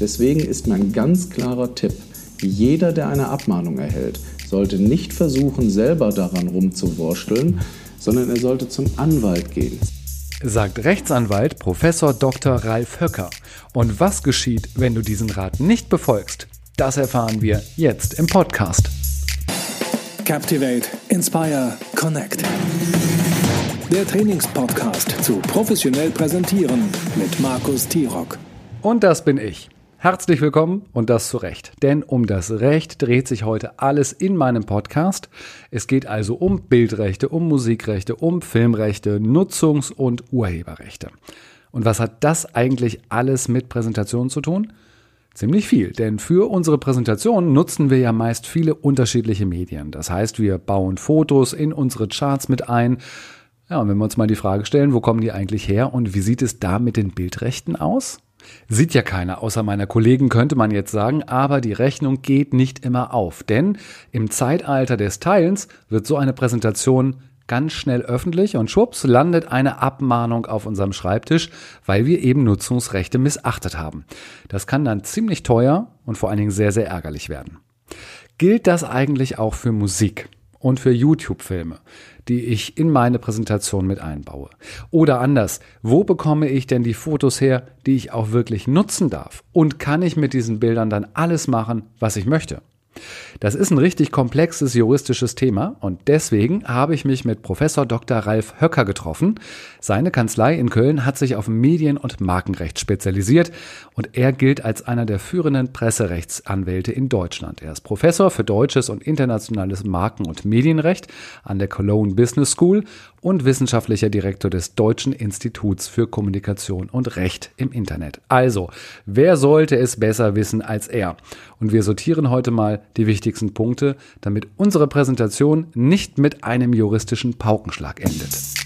Deswegen ist mein ganz klarer Tipp, jeder, der eine Abmahnung erhält, sollte nicht versuchen, selber daran rumzuwursteln, sondern er sollte zum Anwalt gehen. Sagt Rechtsanwalt Professor Dr. Ralf Höcker. Und was geschieht, wenn du diesen Rat nicht befolgst? Das erfahren wir jetzt im Podcast. Captivate, Inspire, Connect. Der Trainingspodcast zu professionell präsentieren mit Markus Tirock. Und das bin ich. Herzlich willkommen und das zu Recht. Denn um das Recht dreht sich heute alles in meinem Podcast. Es geht also um Bildrechte, um Musikrechte, um Filmrechte, Nutzungs- und Urheberrechte. Und was hat das eigentlich alles mit Präsentation zu tun? Ziemlich viel, denn für unsere Präsentation nutzen wir ja meist viele unterschiedliche Medien. Das heißt, wir bauen Fotos in unsere Charts mit ein. Ja, und wenn wir uns mal die Frage stellen, wo kommen die eigentlich her und wie sieht es da mit den Bildrechten aus? Sieht ja keiner, außer meiner Kollegen könnte man jetzt sagen, aber die Rechnung geht nicht immer auf, denn im Zeitalter des Teilens wird so eine Präsentation ganz schnell öffentlich und schwupps landet eine Abmahnung auf unserem Schreibtisch, weil wir eben Nutzungsrechte missachtet haben. Das kann dann ziemlich teuer und vor allen Dingen sehr, sehr ärgerlich werden. Gilt das eigentlich auch für Musik? und für YouTube-Filme, die ich in meine Präsentation mit einbaue. Oder anders, wo bekomme ich denn die Fotos her, die ich auch wirklich nutzen darf? Und kann ich mit diesen Bildern dann alles machen, was ich möchte? Das ist ein richtig komplexes juristisches Thema und deswegen habe ich mich mit Professor Dr. Ralf Höcker getroffen. Seine Kanzlei in Köln hat sich auf Medien- und Markenrecht spezialisiert und er gilt als einer der führenden Presserechtsanwälte in Deutschland. Er ist Professor für deutsches und internationales Marken- und Medienrecht an der Cologne Business School und wissenschaftlicher Direktor des Deutschen Instituts für Kommunikation und Recht im Internet. Also, wer sollte es besser wissen als er? Und wir sortieren heute mal die wichtigsten Punkte, damit unsere Präsentation nicht mit einem juristischen Paukenschlag endet.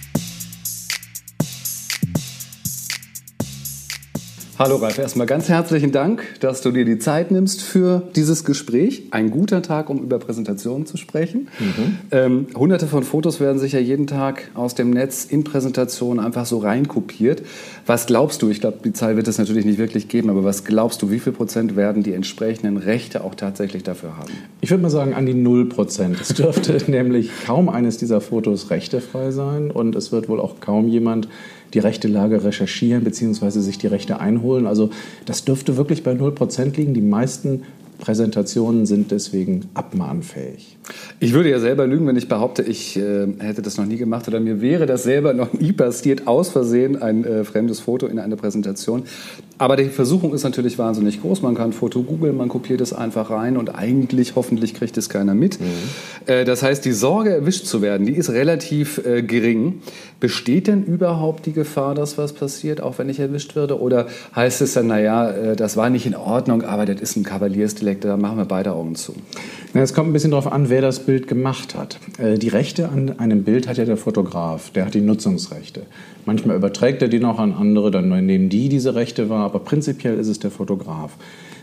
Hallo Ralf, erstmal ganz herzlichen Dank, dass du dir die Zeit nimmst für dieses Gespräch. Ein guter Tag, um über Präsentationen zu sprechen. Mhm. Ähm, hunderte von Fotos werden sicher jeden Tag aus dem Netz in Präsentationen einfach so reinkopiert. Was glaubst du, ich glaube, die Zahl wird es natürlich nicht wirklich geben, aber was glaubst du, wie viel Prozent werden die entsprechenden Rechte auch tatsächlich dafür haben? Ich würde mal sagen an die 0 Prozent. Es dürfte nämlich kaum eines dieser Fotos rechtefrei sein und es wird wohl auch kaum jemand die rechte Lage recherchieren bzw. sich die Rechte einholen. Also das dürfte wirklich bei 0% liegen. Die meisten Präsentationen sind deswegen abmahnfähig. Ich würde ja selber lügen, wenn ich behaupte, ich äh, hätte das noch nie gemacht oder mir wäre das selber noch nie passiert, aus Versehen ein äh, fremdes Foto in eine Präsentation. Aber die Versuchung ist natürlich wahnsinnig groß. Man kann ein Foto googeln, man kopiert es einfach rein und eigentlich, hoffentlich kriegt es keiner mit. Mhm. Äh, das heißt, die Sorge, erwischt zu werden, die ist relativ äh, gering. Besteht denn überhaupt die Gefahr, dass was passiert, auch wenn ich erwischt werde? Oder heißt es dann, naja, äh, das war nicht in Ordnung, aber das ist ein Kavaliersdelikt, da machen wir beide Augen zu? Es kommt ein bisschen darauf an, wer das Bild gemacht hat. Äh, die Rechte an einem Bild hat ja der Fotograf, der hat die Nutzungsrechte. Manchmal überträgt er die noch an andere, dann nehmen die diese Rechte wahr, aber prinzipiell ist es der Fotograf.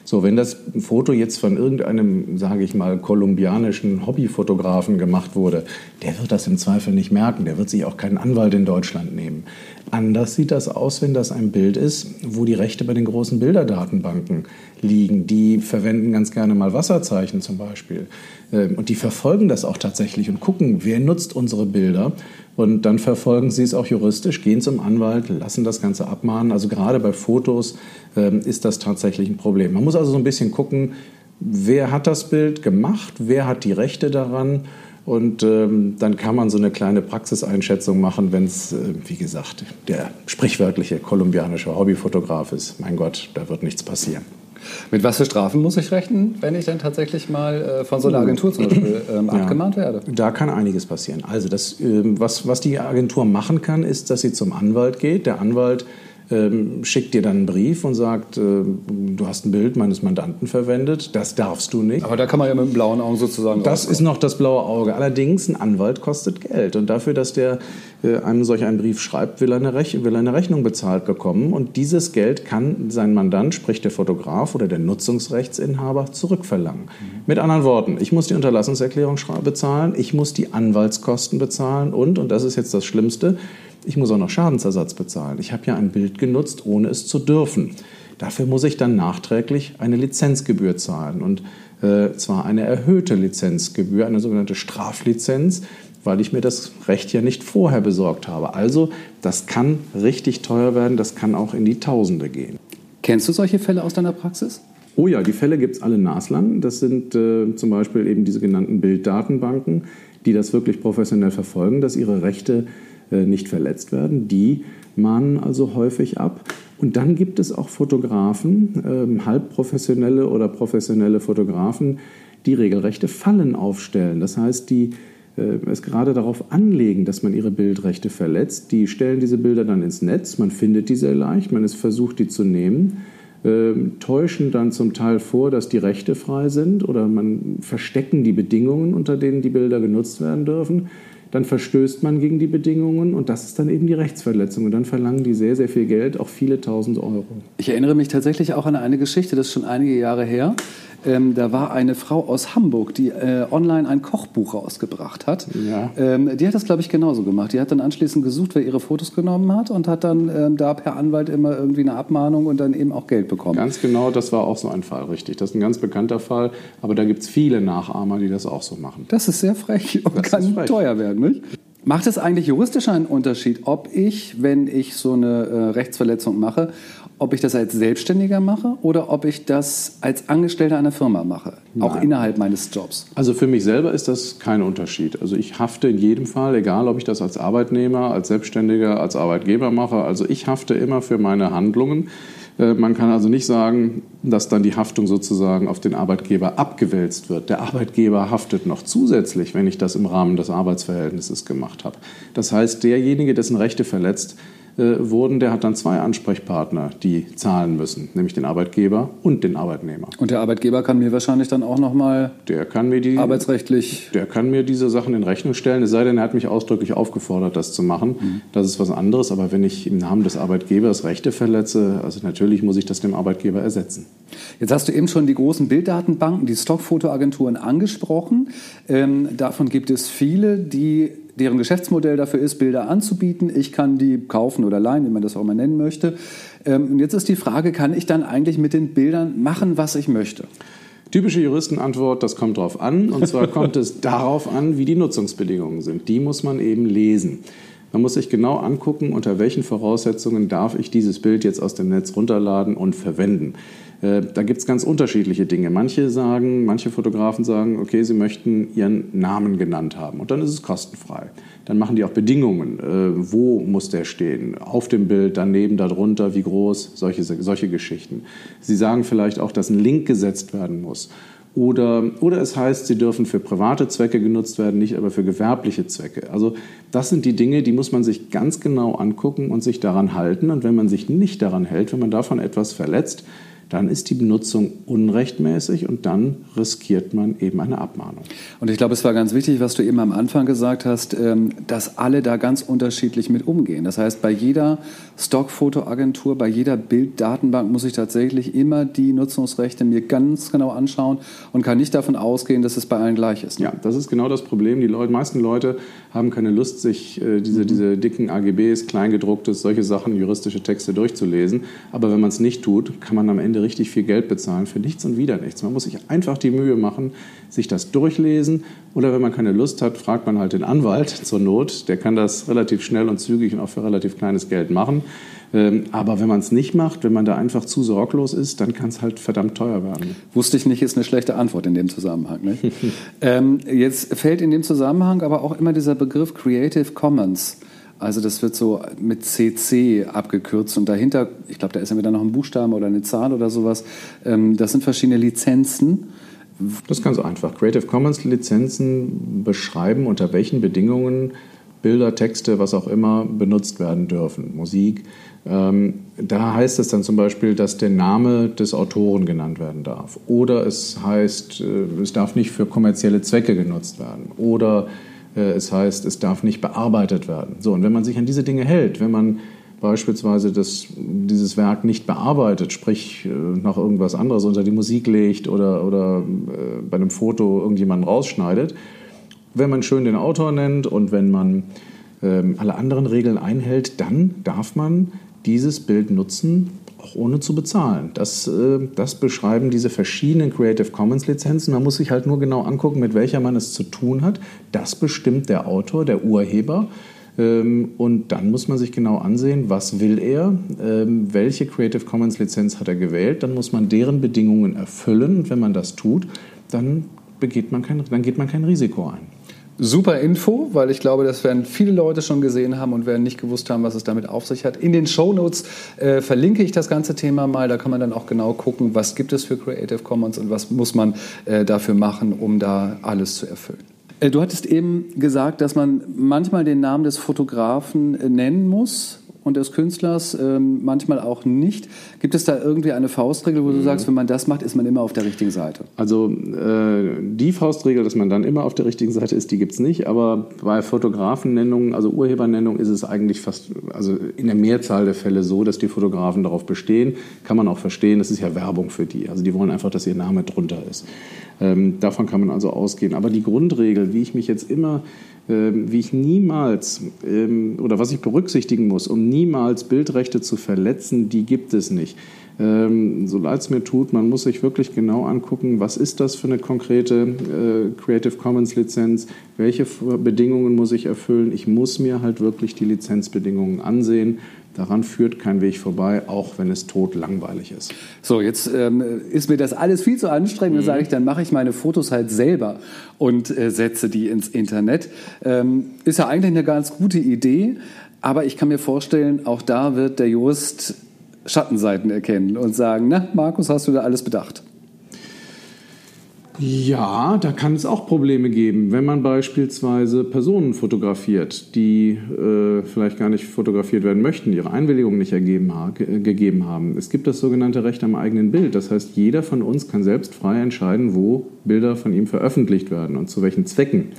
So, wenn das Foto jetzt von irgendeinem, sage ich mal, kolumbianischen Hobbyfotografen gemacht wurde, der wird das im Zweifel nicht merken. Der wird sich auch keinen Anwalt in Deutschland nehmen. Anders sieht das aus, wenn das ein Bild ist, wo die Rechte bei den großen Bilderdatenbanken liegen. Die verwenden ganz gerne mal Wasserzeichen zum Beispiel. Ähm, und die verfolgen das auch tatsächlich und gucken, wer nutzt unsere Bilder. Und dann verfolgen sie es auch juristisch, gehen zum Anwalt, lassen das Ganze abmahnen. Also gerade bei Fotos ähm, ist das tatsächlich ein Problem. Man muss also so ein bisschen gucken, wer hat das Bild gemacht, wer hat die Rechte daran. Und ähm, dann kann man so eine kleine Praxiseinschätzung machen, wenn es, äh, wie gesagt, der sprichwörtliche kolumbianische Hobbyfotograf ist. Mein Gott, da wird nichts passieren. Mit was für Strafen muss ich rechnen, wenn ich dann tatsächlich mal äh, von so einer Agentur zum Beispiel ähm, ja, abgemahnt werde? Da kann einiges passieren. Also das, äh, was, was die Agentur machen kann, ist, dass sie zum Anwalt geht. Der Anwalt ähm, schickt dir dann einen Brief und sagt, äh, du hast ein Bild meines Mandanten verwendet, das darfst du nicht. Aber da kann man ja mit dem blauen Auge sozusagen. Das rauskommen. ist noch das blaue Auge. Allerdings, ein Anwalt kostet Geld. Und dafür, dass der äh, einem solch einen Brief schreibt, will er, eine will er eine Rechnung bezahlt bekommen. Und dieses Geld kann sein Mandant, sprich der Fotograf oder der Nutzungsrechtsinhaber, zurückverlangen. Mhm. Mit anderen Worten, ich muss die Unterlassungserklärung bezahlen, ich muss die Anwaltskosten bezahlen und, und das ist jetzt das Schlimmste, ich muss auch noch Schadensersatz bezahlen. Ich habe ja ein Bild genutzt, ohne es zu dürfen. Dafür muss ich dann nachträglich eine Lizenzgebühr zahlen und äh, zwar eine erhöhte Lizenzgebühr, eine sogenannte Straflizenz, weil ich mir das Recht ja nicht vorher besorgt habe. Also das kann richtig teuer werden, das kann auch in die Tausende gehen. Kennst du solche Fälle aus deiner Praxis? Oh ja, die Fälle gibt es alle naslang. Das sind äh, zum Beispiel eben diese genannten Bilddatenbanken, die das wirklich professionell verfolgen, dass ihre Rechte nicht verletzt werden. Die mahnen also häufig ab. Und dann gibt es auch Fotografen, äh, halbprofessionelle oder professionelle Fotografen, die regelrechte Fallen aufstellen. Das heißt, die äh, es gerade darauf anlegen, dass man ihre Bildrechte verletzt. Die stellen diese Bilder dann ins Netz, man findet die sehr leicht, man ist versucht, die zu nehmen, äh, täuschen dann zum Teil vor, dass die Rechte frei sind oder man verstecken die Bedingungen, unter denen die Bilder genutzt werden dürfen dann verstößt man gegen die Bedingungen und das ist dann eben die Rechtsverletzung. Und dann verlangen die sehr, sehr viel Geld, auch viele tausend Euro. Ich erinnere mich tatsächlich auch an eine Geschichte, das ist schon einige Jahre her. Ähm, da war eine Frau aus Hamburg, die äh, online ein Kochbuch rausgebracht hat. Ja. Ähm, die hat das, glaube ich, genauso gemacht. Die hat dann anschließend gesucht, wer ihre Fotos genommen hat und hat dann ähm, da per Anwalt immer irgendwie eine Abmahnung und dann eben auch Geld bekommen. Ganz genau, das war auch so ein Fall, richtig. Das ist ein ganz bekannter Fall, aber da gibt es viele Nachahmer, die das auch so machen. Das ist sehr frech und das kann frech. teuer werden, nicht? Macht es eigentlich juristisch einen Unterschied, ob ich, wenn ich so eine äh, Rechtsverletzung mache, ob ich das als Selbstständiger mache oder ob ich das als Angestellter einer Firma mache, Nein. auch innerhalb meines Jobs. Also für mich selber ist das kein Unterschied. Also ich hafte in jedem Fall, egal ob ich das als Arbeitnehmer, als Selbstständiger, als Arbeitgeber mache. Also ich hafte immer für meine Handlungen. Äh, man kann also nicht sagen, dass dann die Haftung sozusagen auf den Arbeitgeber abgewälzt wird. Der Arbeitgeber haftet noch zusätzlich, wenn ich das im Rahmen des Arbeitsverhältnisses gemacht habe. Das heißt, derjenige, dessen Rechte verletzt wurden, der hat dann zwei Ansprechpartner, die zahlen müssen, nämlich den Arbeitgeber und den Arbeitnehmer. Und der Arbeitgeber kann mir wahrscheinlich dann auch nochmal arbeitsrechtlich... Der kann mir diese Sachen in Rechnung stellen, es sei denn, er hat mich ausdrücklich aufgefordert, das zu machen. Mhm. Das ist was anderes, aber wenn ich im Namen des Arbeitgebers Rechte verletze, also natürlich muss ich das dem Arbeitgeber ersetzen. Jetzt hast du eben schon die großen Bilddatenbanken, die Stockfotoagenturen angesprochen. Ähm, davon gibt es viele, die deren Geschäftsmodell dafür ist, Bilder anzubieten. Ich kann die kaufen oder leihen, wie man das auch mal nennen möchte. Ähm, und jetzt ist die Frage, kann ich dann eigentlich mit den Bildern machen, was ich möchte? Typische Juristenantwort, das kommt darauf an. Und zwar kommt es darauf an, wie die Nutzungsbedingungen sind. Die muss man eben lesen. Man muss sich genau angucken, unter welchen Voraussetzungen darf ich dieses Bild jetzt aus dem Netz runterladen und verwenden. Äh, da gibt es ganz unterschiedliche Dinge. Manche sagen, manche Fotografen sagen, okay, sie möchten ihren Namen genannt haben und dann ist es kostenfrei. Dann machen die auch Bedingungen. Äh, wo muss der stehen? Auf dem Bild, daneben, darunter, wie groß? Solche, solche Geschichten. Sie sagen vielleicht auch, dass ein Link gesetzt werden muss. Oder, oder es heißt, sie dürfen für private Zwecke genutzt werden, nicht aber für gewerbliche Zwecke. Also das sind die Dinge, die muss man sich ganz genau angucken und sich daran halten. Und wenn man sich nicht daran hält, wenn man davon etwas verletzt, dann ist die Benutzung unrechtmäßig und dann riskiert man eben eine Abmahnung. Und ich glaube, es war ganz wichtig, was du eben am Anfang gesagt hast, ähm, dass alle da ganz unterschiedlich mit umgehen. Das heißt, bei jeder Stockfotoagentur, bei jeder Bilddatenbank muss ich tatsächlich immer die Nutzungsrechte mir ganz genau anschauen und kann nicht davon ausgehen, dass es bei allen gleich ist. Ne? Ja, das ist genau das Problem. Die Leute, meisten Leute haben keine Lust, sich äh, diese, mhm. diese dicken AGBs, Kleingedrucktes, solche Sachen, juristische Texte durchzulesen. Aber wenn man es nicht tut, kann man am Ende richtig viel Geld bezahlen für nichts und wieder nichts. Man muss sich einfach die Mühe machen, sich das durchlesen. Oder wenn man keine Lust hat, fragt man halt den Anwalt zur Not. Der kann das relativ schnell und zügig und auch für relativ kleines Geld machen. Ähm, aber wenn man es nicht macht, wenn man da einfach zu sorglos ist, dann kann es halt verdammt teuer werden. Wusste ich nicht, ist eine schlechte Antwort in dem Zusammenhang. ähm, jetzt fällt in dem Zusammenhang aber auch immer dieser Begriff Creative Commons. Also das wird so mit CC abgekürzt und dahinter, ich glaube, da ist ja wieder noch ein Buchstaben oder eine Zahl oder sowas. Ähm, das sind verschiedene Lizenzen. Das ist ganz einfach. Creative Commons Lizenzen beschreiben, unter welchen Bedingungen Bilder, Texte, was auch immer benutzt werden dürfen. Musik, ähm, da heißt es dann zum Beispiel, dass der Name des Autoren genannt werden darf. Oder es heißt, äh, es darf nicht für kommerzielle Zwecke genutzt werden. Oder es heißt, es darf nicht bearbeitet werden. So, und wenn man sich an diese Dinge hält, wenn man beispielsweise das, dieses Werk nicht bearbeitet, sprich äh, noch irgendwas anderes unter die Musik legt oder, oder bei einem Foto irgendjemanden rausschneidet, wenn man schön den Autor nennt und wenn man ähm, alle anderen Regeln einhält, dann darf man dieses Bild nutzen, auch ohne zu bezahlen. Das, äh, das beschreiben diese verschiedenen Creative Commons Lizenzen. Man muss sich halt nur genau angucken, mit welcher man es zu tun hat. Das bestimmt der Autor, der Urheber. Ähm, und dann muss man sich genau ansehen, was will er, ähm, welche Creative Commons Lizenz hat er gewählt. Dann muss man deren Bedingungen erfüllen. Und wenn man das tut, dann, begeht man kein, dann geht man kein Risiko ein. Super Info, weil ich glaube, das werden viele Leute schon gesehen haben und werden nicht gewusst haben, was es damit auf sich hat. In den Show Notes äh, verlinke ich das ganze Thema mal. Da kann man dann auch genau gucken, was gibt es für Creative Commons und was muss man äh, dafür machen, um da alles zu erfüllen. Äh, du hattest eben gesagt, dass man manchmal den Namen des Fotografen äh, nennen muss und des Künstlers, ähm, manchmal auch nicht. Gibt es da irgendwie eine Faustregel, wo du mhm. sagst, wenn man das macht, ist man immer auf der richtigen Seite? Also äh, die Faustregel, dass man dann immer auf der richtigen Seite ist, die gibt es nicht. Aber bei Fotografennennungen, also Urhebernennung, ist es eigentlich fast, also in der Mehrzahl der Fälle so, dass die Fotografen darauf bestehen. Kann man auch verstehen, das ist ja Werbung für die. Also die wollen einfach, dass ihr Name drunter ist. Ähm, davon kann man also ausgehen. Aber die Grundregel, wie ich mich jetzt immer ähm, wie ich niemals ähm, oder was ich berücksichtigen muss, um niemals Bildrechte zu verletzen, die gibt es nicht. Ähm, so leid es mir tut, man muss sich wirklich genau angucken, was ist das für eine konkrete äh, Creative Commons Lizenz, welche Bedingungen muss ich erfüllen. Ich muss mir halt wirklich die Lizenzbedingungen ansehen Daran führt kein Weg vorbei, auch wenn es tot langweilig ist. So, jetzt ähm, ist mir das alles viel zu anstrengend. Mhm. Dann sage ich, dann mache ich meine Fotos halt selber und äh, setze die ins Internet. Ähm, ist ja eigentlich eine ganz gute Idee, aber ich kann mir vorstellen, auch da wird der Jurist Schattenseiten erkennen und sagen, na, Markus, hast du da alles bedacht? Ja, da kann es auch Probleme geben, wenn man beispielsweise Personen fotografiert, die äh, vielleicht gar nicht fotografiert werden möchten, ihre Einwilligung nicht ergeben, ge gegeben haben. Es gibt das sogenannte Recht am eigenen Bild. Das heißt, jeder von uns kann selbst frei entscheiden, wo Bilder von ihm veröffentlicht werden und zu welchen Zwecken.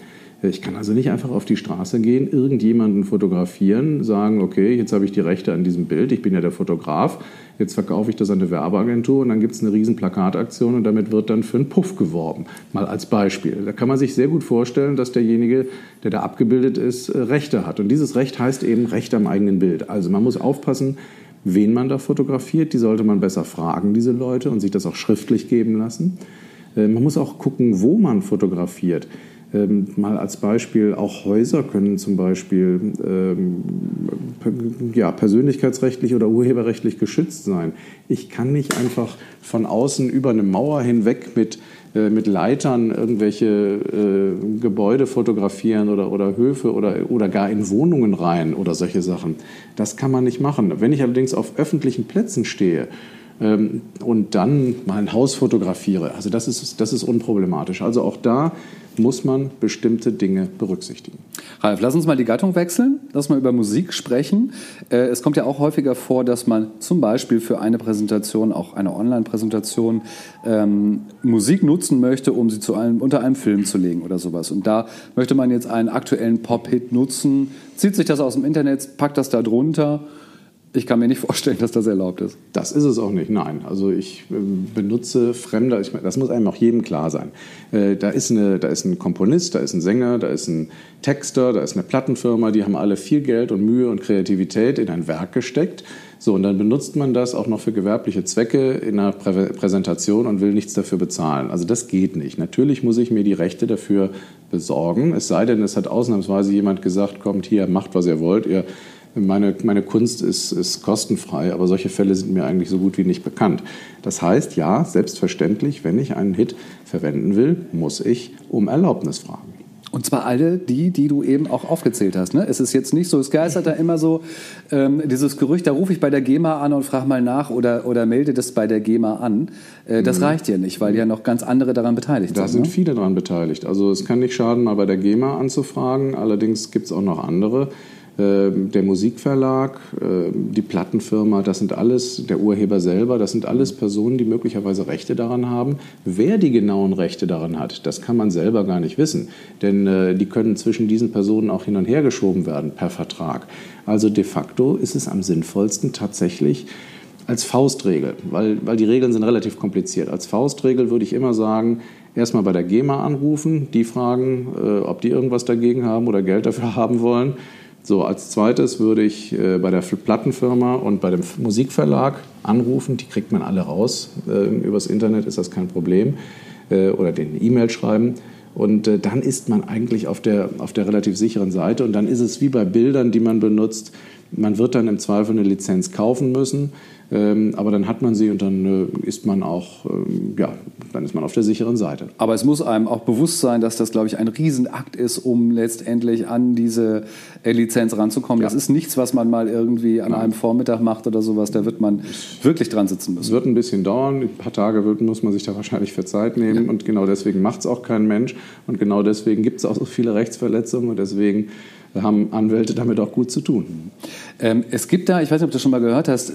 Ich kann also nicht einfach auf die Straße gehen, irgendjemanden fotografieren, sagen, okay, jetzt habe ich die Rechte an diesem Bild, ich bin ja der Fotograf, jetzt verkaufe ich das an eine Werbeagentur und dann gibt es eine riesen Plakataktion und damit wird dann für einen Puff geworben. Mal als Beispiel. Da kann man sich sehr gut vorstellen, dass derjenige, der da abgebildet ist, äh, Rechte hat. Und dieses Recht heißt eben Recht am eigenen Bild. Also man muss aufpassen, wen man da fotografiert. Die sollte man besser fragen, diese Leute, und sich das auch schriftlich geben lassen. Äh, man muss auch gucken, wo man fotografiert. Ähm, mal als Beispiel, auch Häuser können zum Beispiel ähm, ja, persönlichkeitsrechtlich oder urheberrechtlich geschützt sein. Ich kann nicht einfach von außen über eine Mauer hinweg mit, äh, mit Leitern irgendwelche äh, Gebäude fotografieren oder, oder Höfe oder, oder gar in Wohnungen rein oder solche Sachen. Das kann man nicht machen. Wenn ich allerdings auf öffentlichen Plätzen stehe, ähm, und dann mal ein Haus fotografiere. Also das ist, das ist unproblematisch. Also auch da muss man bestimmte Dinge berücksichtigen. Ralf, lass uns mal die Gattung wechseln. Lass mal über Musik sprechen. Äh, es kommt ja auch häufiger vor, dass man zum Beispiel für eine Präsentation, auch eine Online-Präsentation, ähm, Musik nutzen möchte, um sie zu einem, unter einem Film zu legen oder sowas. Und da möchte man jetzt einen aktuellen Pop-Hit nutzen, zieht sich das aus dem Internet, packt das da drunter ich kann mir nicht vorstellen, dass das erlaubt ist. Das ist es auch nicht, nein. Also ich äh, benutze Fremder, ich, das muss einem auch jedem klar sein. Äh, da, ist eine, da ist ein Komponist, da ist ein Sänger, da ist ein Texter, da ist eine Plattenfirma, die haben alle viel Geld und Mühe und Kreativität in ein Werk gesteckt. So, und dann benutzt man das auch noch für gewerbliche Zwecke in einer Prä Präsentation und will nichts dafür bezahlen. Also das geht nicht. Natürlich muss ich mir die Rechte dafür besorgen. Es sei denn, es hat ausnahmsweise jemand gesagt, kommt hier, macht, was ihr wollt. Ihr meine, meine Kunst ist, ist kostenfrei, aber solche Fälle sind mir eigentlich so gut wie nicht bekannt. Das heißt, ja, selbstverständlich, wenn ich einen Hit verwenden will, muss ich um Erlaubnis fragen. Und zwar alle die, die du eben auch aufgezählt hast. Ne? Es ist jetzt nicht so, es geistert da immer so ähm, dieses Gerücht, da rufe ich bei der GEMA an und frage mal nach oder, oder melde das bei der GEMA an. Äh, das mhm. reicht ja nicht, weil ja noch ganz andere daran beteiligt da sind. Da sind ne? viele daran beteiligt. Also es kann nicht schaden, mal bei der GEMA anzufragen. Allerdings gibt es auch noch andere. Ähm, der Musikverlag, ähm, die Plattenfirma, das sind alles, der Urheber selber, das sind alles Personen, die möglicherweise Rechte daran haben. Wer die genauen Rechte daran hat, das kann man selber gar nicht wissen, denn äh, die können zwischen diesen Personen auch hin und her geschoben werden per Vertrag. Also de facto ist es am sinnvollsten tatsächlich, als Faustregel, weil, weil die Regeln sind relativ kompliziert. Als Faustregel würde ich immer sagen, erstmal bei der GEMA anrufen, die fragen, äh, ob die irgendwas dagegen haben oder Geld dafür haben wollen. So, als zweites würde ich äh, bei der Plattenfirma und bei dem Musikverlag anrufen. Die kriegt man alle raus. Äh, übers Internet ist das kein Problem. Äh, oder den E-Mail schreiben. Und äh, dann ist man eigentlich auf der, auf der relativ sicheren Seite. Und dann ist es wie bei Bildern, die man benutzt. Man wird dann im Zweifel eine Lizenz kaufen müssen. Ähm, aber dann hat man sie und dann äh, ist man auch, ähm, ja, dann ist man auf der sicheren Seite. Aber es muss einem auch bewusst sein, dass das, glaube ich, ein Riesenakt ist, um letztendlich an diese Lizenz ranzukommen. Ja. Das ist nichts, was man mal irgendwie an Nein. einem Vormittag macht oder sowas. Da wird man wirklich dran sitzen müssen. Es wird ein bisschen dauern. Ein paar Tage wird, muss man sich da wahrscheinlich für Zeit nehmen. Ja. Und genau deswegen macht es auch kein Mensch. Und genau deswegen gibt es auch so viele Rechtsverletzungen. Und deswegen haben Anwälte damit auch gut zu tun. Ähm, es gibt da, ich weiß nicht, ob du das schon mal gehört hast,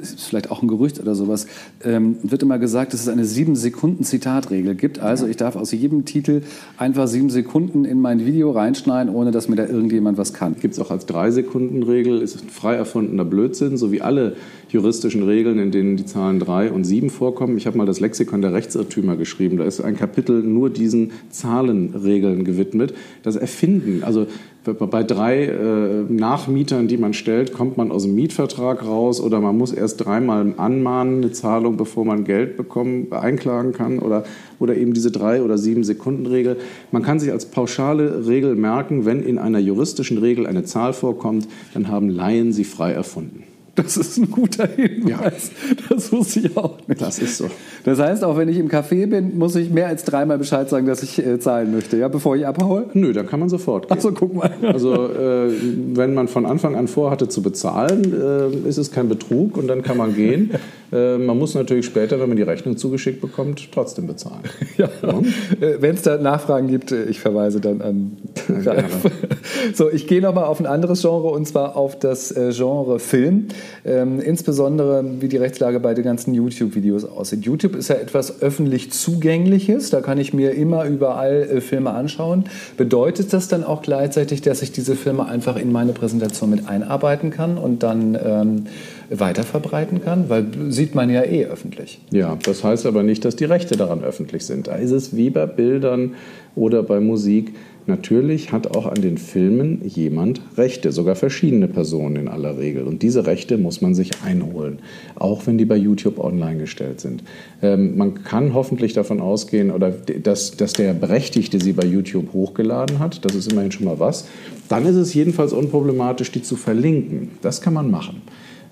ist vielleicht auch ein Gerücht oder sowas, ähm, wird immer gesagt, dass es eine sieben Sekunden Zitatregel gibt. Also ich darf aus jedem Titel einfach sieben Sekunden in mein Video reinschneiden, ohne dass mir da irgendjemand was kann. Gibt es auch als drei Sekunden Regel, ist ein frei erfundener Blödsinn, so wie alle juristischen Regeln, in denen die Zahlen drei und sieben vorkommen. Ich habe mal das Lexikon der Rechtsirrtümer geschrieben. Da ist ein Kapitel nur diesen Zahlenregeln gewidmet. Das Erfinden, also bei drei äh, Nachmietern, die man stellt, kommt man aus dem Mietvertrag raus oder man muss erst dreimal anmahnen, eine Zahlung, bevor man Geld bekommen, einklagen kann oder, oder eben diese drei oder sieben Sekunden Regel. Man kann sich als pauschale Regel merken, wenn in einer juristischen Regel eine Zahl vorkommt, dann haben Laien sie frei erfunden. Das ist ein guter Hinweis. Ja. Das wusste ich auch nicht. Das ist so. Das heißt, auch wenn ich im Café bin, muss ich mehr als dreimal Bescheid sagen, dass ich äh, zahlen möchte, ja, bevor ich abhaue? Nö, dann kann man sofort gehen. Achso, guck mal. Also, äh, wenn man von Anfang an vorhatte zu bezahlen, äh, ist es kein Betrug und dann kann man gehen. Äh, man muss natürlich später, wenn man die Rechnung zugeschickt bekommt, trotzdem bezahlen. Ja. ja. Äh, wenn es da Nachfragen gibt, äh, ich verweise dann an Ralf. so, ich gehe nochmal auf ein anderes Genre und zwar auf das Genre Film. Ähm, insbesondere, wie die Rechtslage bei den ganzen YouTube-Videos aussieht. YouTube ist ja etwas öffentlich Zugängliches. Da kann ich mir immer überall äh, Filme anschauen. Bedeutet das dann auch gleichzeitig, dass ich diese Filme einfach in meine Präsentation mit einarbeiten kann und dann ähm, weiterverbreiten kann? Weil sieht man ja eh öffentlich. Ja, das heißt aber nicht, dass die Rechte daran öffentlich sind. Da ist es wie bei Bildern oder bei Musik Natürlich hat auch an den Filmen jemand Rechte, sogar verschiedene Personen in aller Regel. Und diese Rechte muss man sich einholen, auch wenn die bei YouTube online gestellt sind. Ähm, man kann hoffentlich davon ausgehen, oder dass, dass der Berechtigte sie bei YouTube hochgeladen hat. Das ist immerhin schon mal was. Dann ist es jedenfalls unproblematisch, die zu verlinken. Das kann man machen.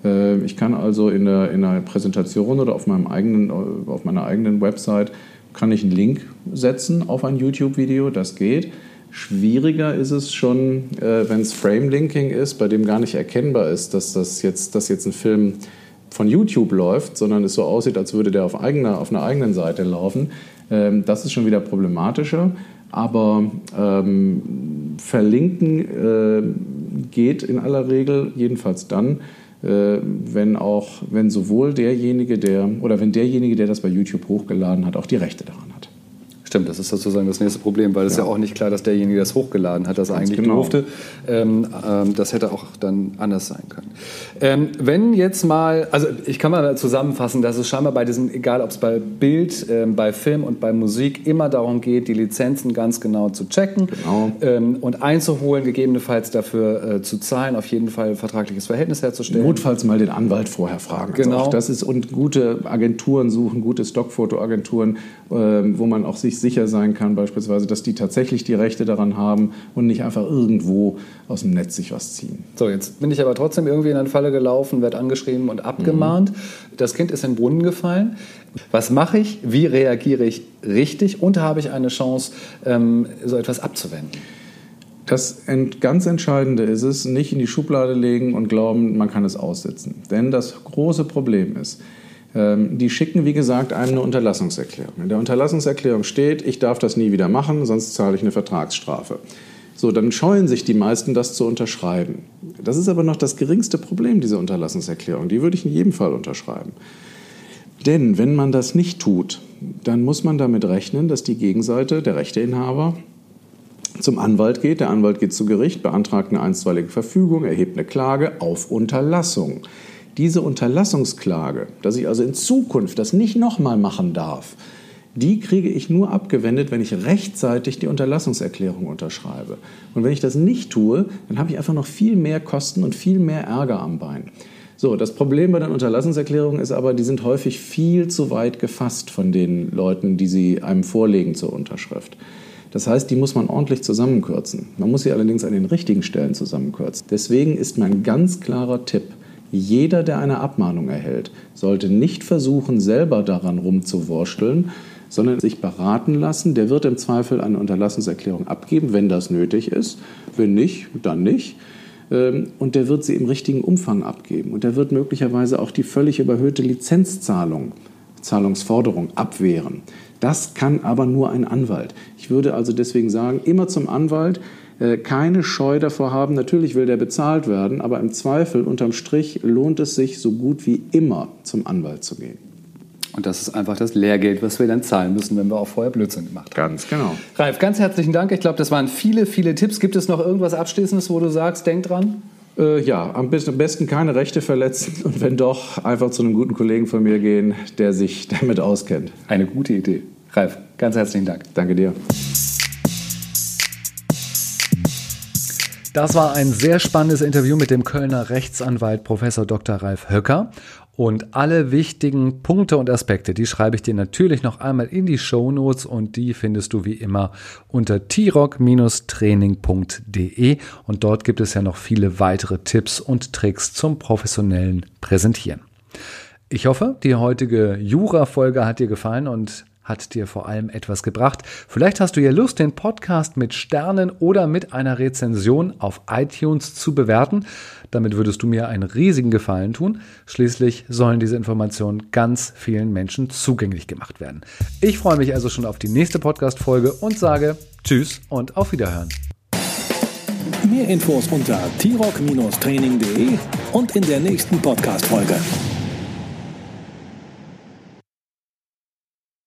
Äh, ich kann also in der, in einer Präsentation oder auf, meinem eigenen, auf meiner eigenen Website kann ich einen Link setzen auf ein YouTube-Video, das geht. Schwieriger ist es schon, äh, wenn es Frame-Linking ist, bei dem gar nicht erkennbar ist, dass das jetzt, dass jetzt ein Film von YouTube läuft, sondern es so aussieht, als würde der auf, eigener, auf einer eigenen Seite laufen. Ähm, das ist schon wieder problematischer. Aber ähm, verlinken äh, geht in aller Regel, jedenfalls dann, äh, wenn auch, wenn sowohl derjenige, der oder wenn derjenige, der das bei YouTube hochgeladen hat, auch die Rechte daran hat. Stimmt, das ist sozusagen das nächste Problem, weil es ja. ja auch nicht klar, dass derjenige, der es hochgeladen hat, das Ganz eigentlich genau. durfte. Ähm, ähm, das hätte auch dann anders sein können. Ähm, wenn jetzt mal, also ich kann mal zusammenfassen, dass es scheinbar bei diesem, egal ob es bei Bild, ähm, bei Film und bei Musik, immer darum geht, die Lizenzen ganz genau zu checken genau. Ähm, und einzuholen, gegebenenfalls dafür äh, zu zahlen, auf jeden Fall ein vertragliches Verhältnis herzustellen. Notfalls mal den Anwalt vorher fragen. Also genau. Also das ist und gute Agenturen suchen, gute Stockfotoagenturen, äh, wo man auch sich sicher sein kann, beispielsweise, dass die tatsächlich die Rechte daran haben und nicht einfach irgendwo aus dem Netz sich was ziehen. So, jetzt bin ich aber trotzdem irgendwie in eine Falle gelaufen, werde angeschrieben und abgemahnt. Mhm. Das Kind ist in den Brunnen gefallen. Was mache ich? Wie reagiere ich richtig? Und habe ich eine Chance, ähm, so etwas abzuwenden? Das ganz Entscheidende ist es, nicht in die Schublade legen und glauben, man kann es aussitzen. Denn das große Problem ist, die schicken, wie gesagt, einem eine Unterlassungserklärung. In der Unterlassungserklärung steht, ich darf das nie wieder machen, sonst zahle ich eine Vertragsstrafe. So, dann scheuen sich die meisten, das zu unterschreiben. Das ist aber noch das geringste Problem dieser Unterlassungserklärung. Die würde ich in jedem Fall unterschreiben. Denn wenn man das nicht tut, dann muss man damit rechnen, dass die Gegenseite, der Rechteinhaber, zum Anwalt geht. Der Anwalt geht zu Gericht, beantragt eine einstweilige Verfügung, erhebt eine Klage auf Unterlassung diese Unterlassungsklage, dass ich also in Zukunft das nicht nochmal machen darf, die kriege ich nur abgewendet, wenn ich rechtzeitig die Unterlassungserklärung unterschreibe. Und wenn ich das nicht tue, dann habe ich einfach noch viel mehr Kosten und viel mehr Ärger am Bein. So, das Problem bei den Unterlassungserklärungen ist aber, die sind häufig viel zu weit gefasst von den Leuten, die sie einem vorlegen zur Unterschrift. Das heißt, die muss man ordentlich zusammenkürzen. Man muss sie allerdings an den richtigen Stellen zusammenkürzen. Deswegen ist mein ganz klarer Tipp, jeder, der eine Abmahnung erhält, sollte nicht versuchen, selber daran rumzuwursteln, sondern sich beraten lassen. Der wird im Zweifel eine Unterlassungserklärung abgeben, wenn das nötig ist. Wenn nicht, dann nicht. Ähm, und der wird sie im richtigen Umfang abgeben. Und der wird möglicherweise auch die völlig überhöhte Lizenzzahlung, Zahlungsforderung abwehren. Das kann aber nur ein Anwalt. Ich würde also deswegen sagen, immer zum Anwalt, keine Scheu davor haben. Natürlich will der bezahlt werden, aber im Zweifel unterm Strich lohnt es sich so gut wie immer zum Anwalt zu gehen. Und das ist einfach das Lehrgeld, was wir dann zahlen müssen, wenn wir auch vorher Blödsinn gemacht haben. Ganz genau. Ralf, ganz herzlichen Dank. Ich glaube, das waren viele, viele Tipps. Gibt es noch irgendwas Abschließendes, wo du sagst, denk dran? Äh, ja, am besten keine Rechte verletzen und wenn doch, einfach zu einem guten Kollegen von mir gehen, der sich damit auskennt. Eine gute Idee. Ralf, ganz herzlichen Dank. Danke dir. Das war ein sehr spannendes Interview mit dem Kölner Rechtsanwalt Professor Dr. Ralf Höcker. Und alle wichtigen Punkte und Aspekte, die schreibe ich dir natürlich noch einmal in die Show Notes und die findest du wie immer unter t-rock-training.de und dort gibt es ja noch viele weitere Tipps und Tricks zum professionellen Präsentieren. Ich hoffe, die heutige Jura-Folge hat dir gefallen und hat dir vor allem etwas gebracht. Vielleicht hast du ja Lust, den Podcast mit Sternen oder mit einer Rezension auf iTunes zu bewerten. Damit würdest du mir einen riesigen Gefallen tun. Schließlich sollen diese Informationen ganz vielen Menschen zugänglich gemacht werden. Ich freue mich also schon auf die nächste Podcast-Folge und sage Tschüss und auf Wiederhören. Mehr Infos unter t-rock-training.de und in der nächsten Podcast-Folge.